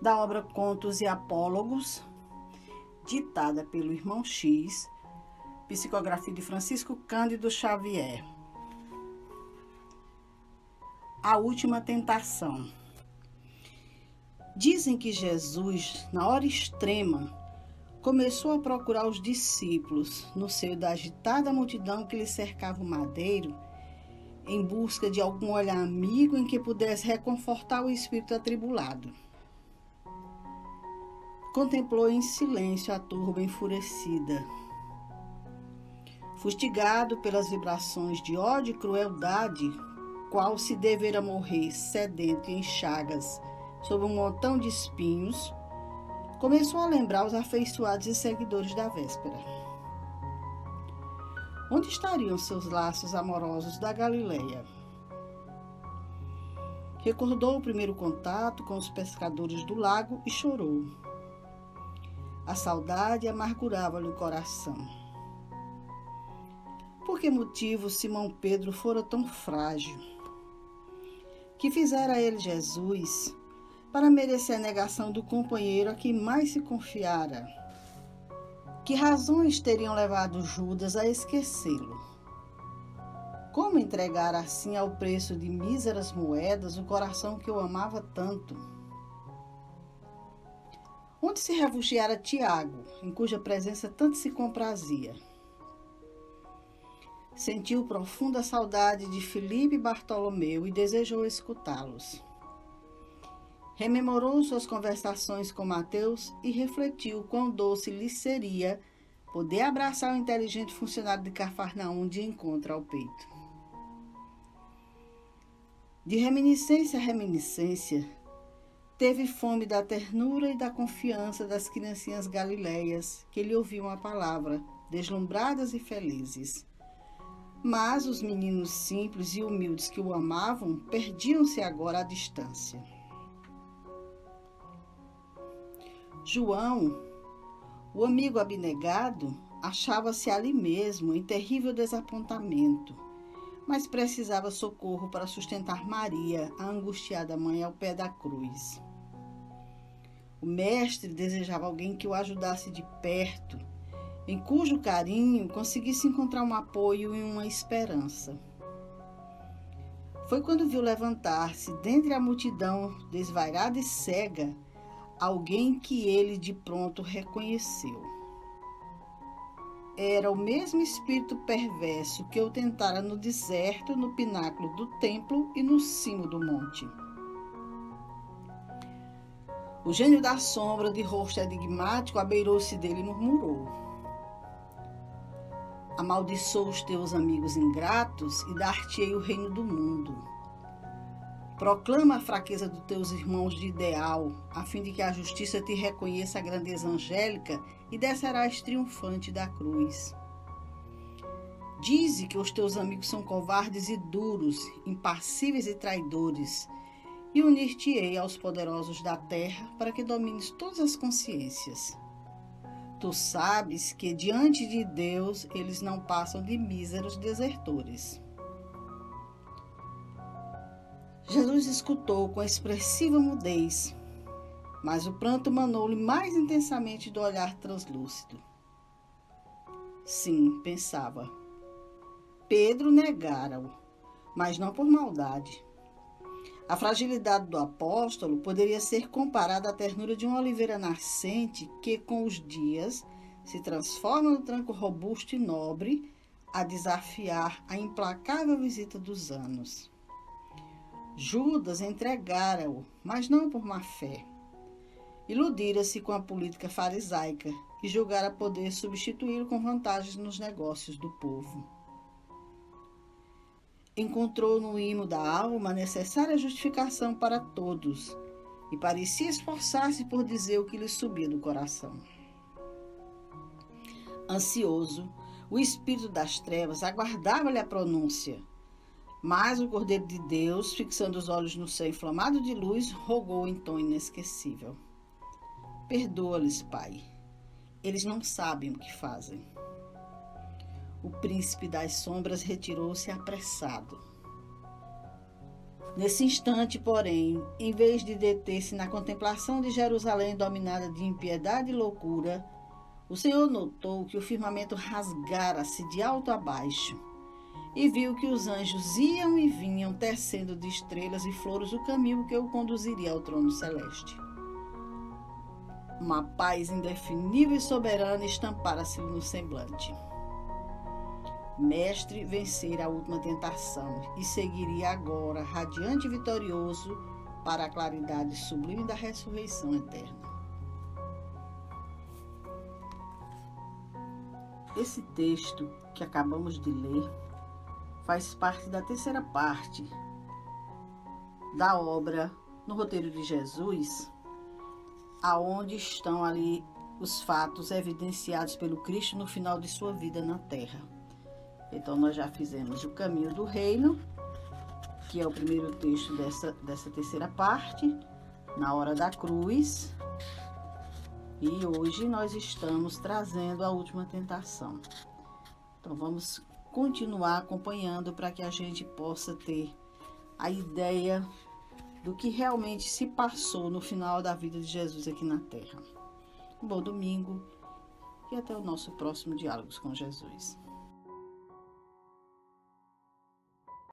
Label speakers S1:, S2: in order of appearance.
S1: da obra Contos e Apólogos, ditada pelo irmão X, psicografia de Francisco Cândido Xavier. A última tentação. Dizem que Jesus, na hora extrema, começou a procurar os discípulos no seio da agitada multidão que lhe cercava o madeiro, em busca de algum olhar amigo em que pudesse reconfortar o espírito atribulado. Contemplou em silêncio a turba enfurecida. Fustigado pelas vibrações de ódio e crueldade, qual se devera morrer sedento em chagas, sob um montão de espinhos, começou a lembrar os afeiçoados e seguidores da véspera. Onde estariam seus laços amorosos da Galileia? Recordou o primeiro contato com os pescadores do lago e chorou. A saudade amargurava-lhe o coração. Por que motivo Simão Pedro fora tão frágil? Que fizera ele Jesus para merecer a negação do companheiro a quem mais se confiara. Que razões teriam levado Judas a esquecê-lo? Como entregar assim ao preço de míseras moedas o coração que o amava tanto? Onde se refugiara Tiago, em cuja presença tanto se comprazia? Sentiu profunda saudade de Filipe e Bartolomeu e desejou escutá-los. Rememorou suas conversações com Mateus e refletiu quão doce lhe seria poder abraçar o inteligente funcionário de Cafarnaum de encontro ao peito. De reminiscência a reminiscência, teve fome da ternura e da confiança das criancinhas galileias que lhe ouviam a palavra, deslumbradas e felizes. Mas os meninos simples e humildes que o amavam perdiam-se agora à distância. João, o amigo abnegado, achava-se ali mesmo em terrível desapontamento, mas precisava socorro para sustentar Maria, a angustiada mãe, ao pé da cruz. O mestre desejava alguém que o ajudasse de perto, em cujo carinho conseguisse encontrar um apoio e uma esperança. Foi quando viu levantar-se dentre a multidão desvairada e cega alguém que ele de pronto reconheceu. Era o mesmo espírito perverso que o tentara no deserto, no pináculo do templo e no cimo do monte. O gênio da sombra, de rosto enigmático, abeirou-se dele e murmurou: Amaldiçoa os teus amigos ingratos e dar-te-ei o reino do mundo. Proclama a fraqueza dos teus irmãos de ideal, a fim de que a justiça te reconheça a grandeza angélica e descerás triunfante da cruz. Dize que os teus amigos são covardes e duros, impassíveis e traidores, e unir-te-ei aos poderosos da terra para que domines todas as consciências. Tu sabes que diante de Deus eles não passam de míseros desertores. Jesus escutou com expressiva mudez, mas o pranto manou-lhe mais intensamente do olhar translúcido. Sim, pensava. Pedro negara-o, mas não por maldade. A fragilidade do apóstolo poderia ser comparada à ternura de uma oliveira nascente que, com os dias, se transforma no tranco robusto e nobre a desafiar a implacável visita dos anos. Judas entregara-o, mas não por má fé. Iludira-se com a política farisaica e julgara poder substituí-lo com vantagens nos negócios do povo. Encontrou no imo da alma a necessária justificação para todos e parecia esforçar-se por dizer o que lhe subia do coração. Ansioso, o espírito das trevas aguardava-lhe a pronúncia mas o Cordeiro de Deus, fixando os olhos no céu inflamado de luz, rogou em tom inesquecível: Perdoa-lhes, Pai. Eles não sabem o que fazem. O príncipe das sombras retirou-se apressado. Nesse instante, porém, em vez de deter-se na contemplação de Jerusalém dominada de impiedade e loucura, o Senhor notou que o firmamento rasgara-se de alto a baixo e viu que os anjos iam e vinham, tecendo de estrelas e flores o caminho que o conduziria ao trono celeste. Uma paz indefinível e soberana estampara-se no semblante. Mestre vencera a última tentação e seguiria agora, radiante e vitorioso, para a claridade sublime da ressurreição eterna. Esse texto que acabamos de ler faz parte da terceira parte da obra no roteiro de Jesus, aonde estão ali os fatos evidenciados pelo Cristo no final de sua vida na terra. Então, nós já fizemos o caminho do reino, que é o primeiro texto dessa, dessa terceira parte, na hora da cruz. E hoje nós estamos trazendo a última tentação. Então, vamos continuar acompanhando para que a gente possa ter a ideia do que realmente se passou no final da vida de Jesus aqui na Terra. Um bom domingo e até o nosso próximo Diálogos com Jesus.